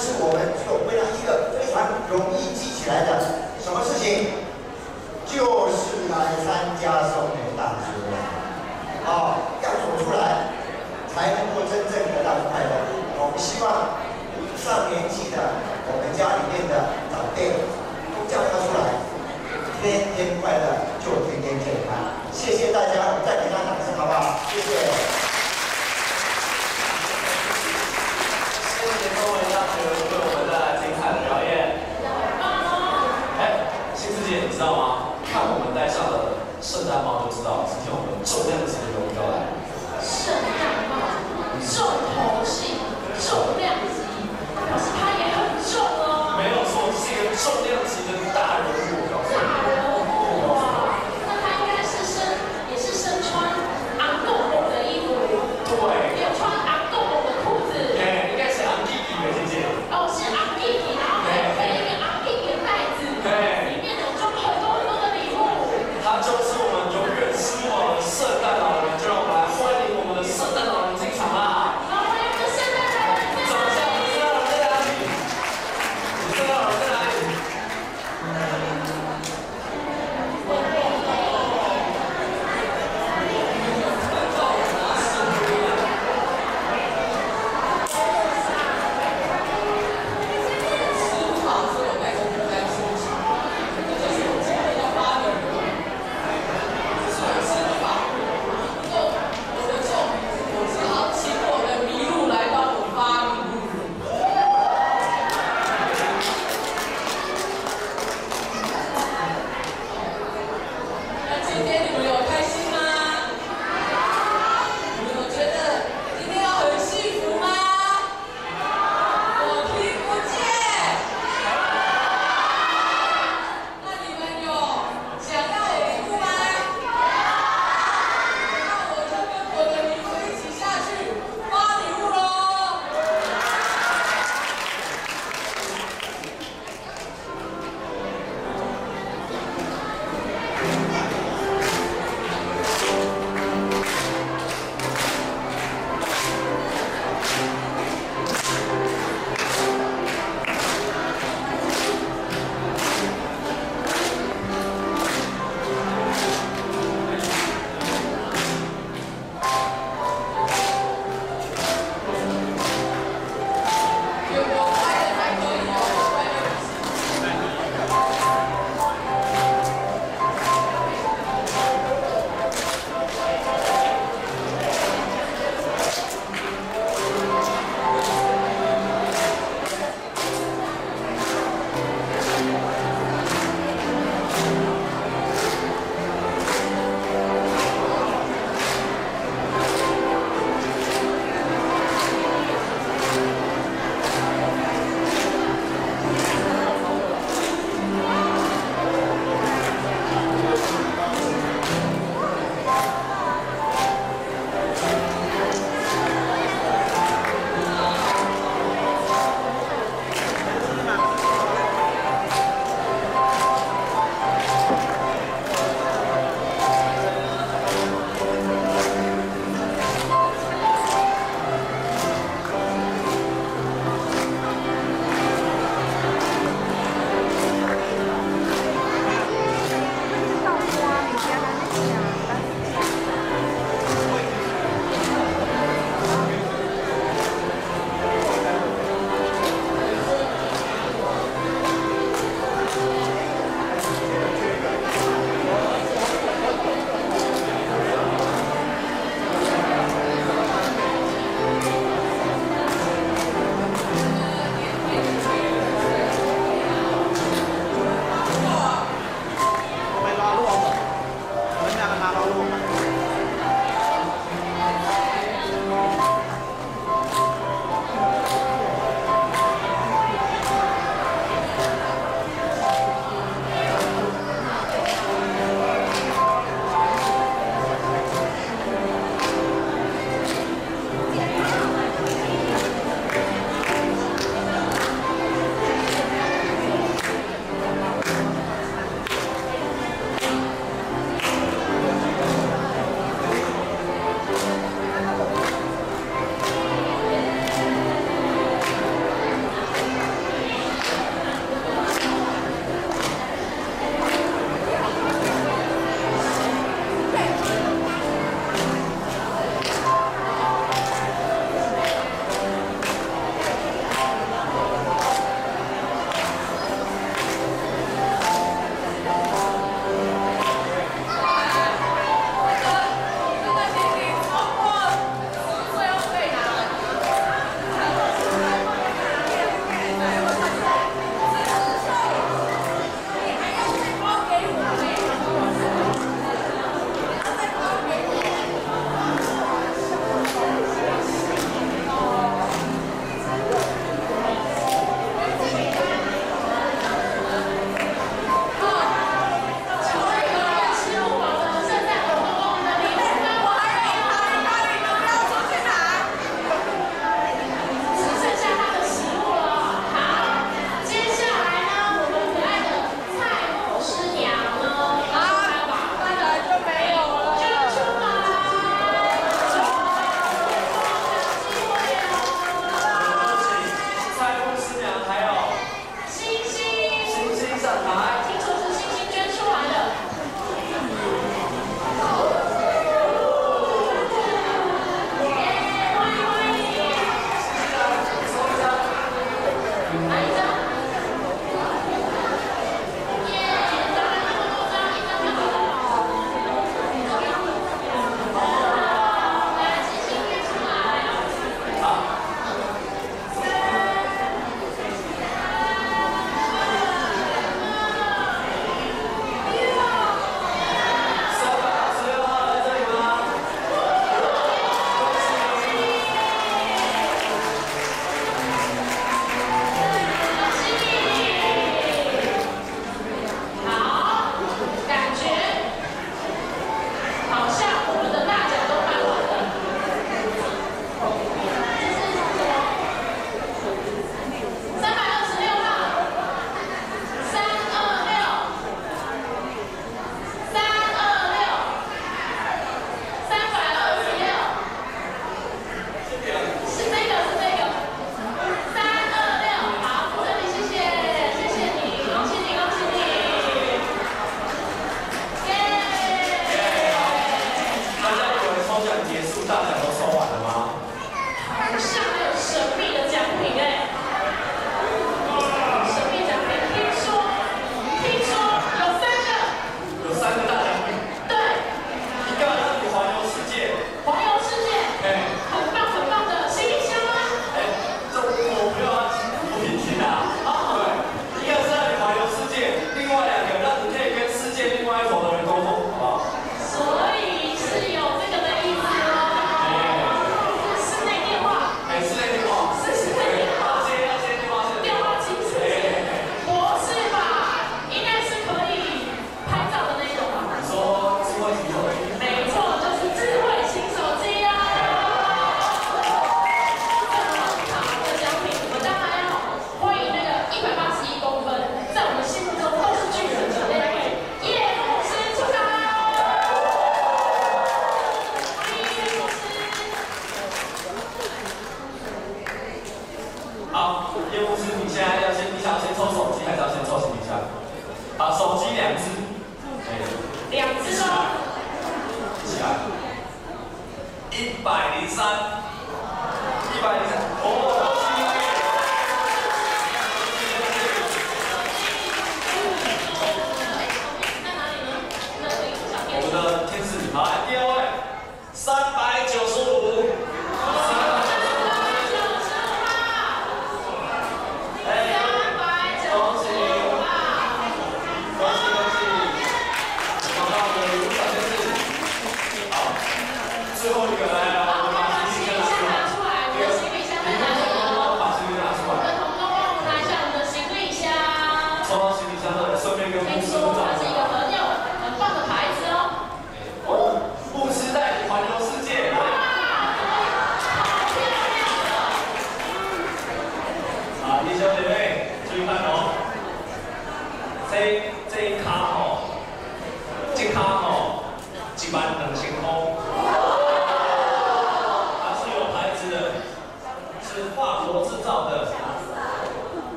是我们就为了一个非常容易记起来的什么事情，就是来参加少年大学啊，要走出来，才能够真正得到快乐。我们希望上年纪的我们家里面的长辈都叫他出来，天天快乐就天天健康。谢谢大家，再给他掌声，好不好？谢。谢谢中文大学为我们带来精彩的表演。哎，新师姐，你知道吗？看我们戴上了圣诞帽就知道，今天我们重量级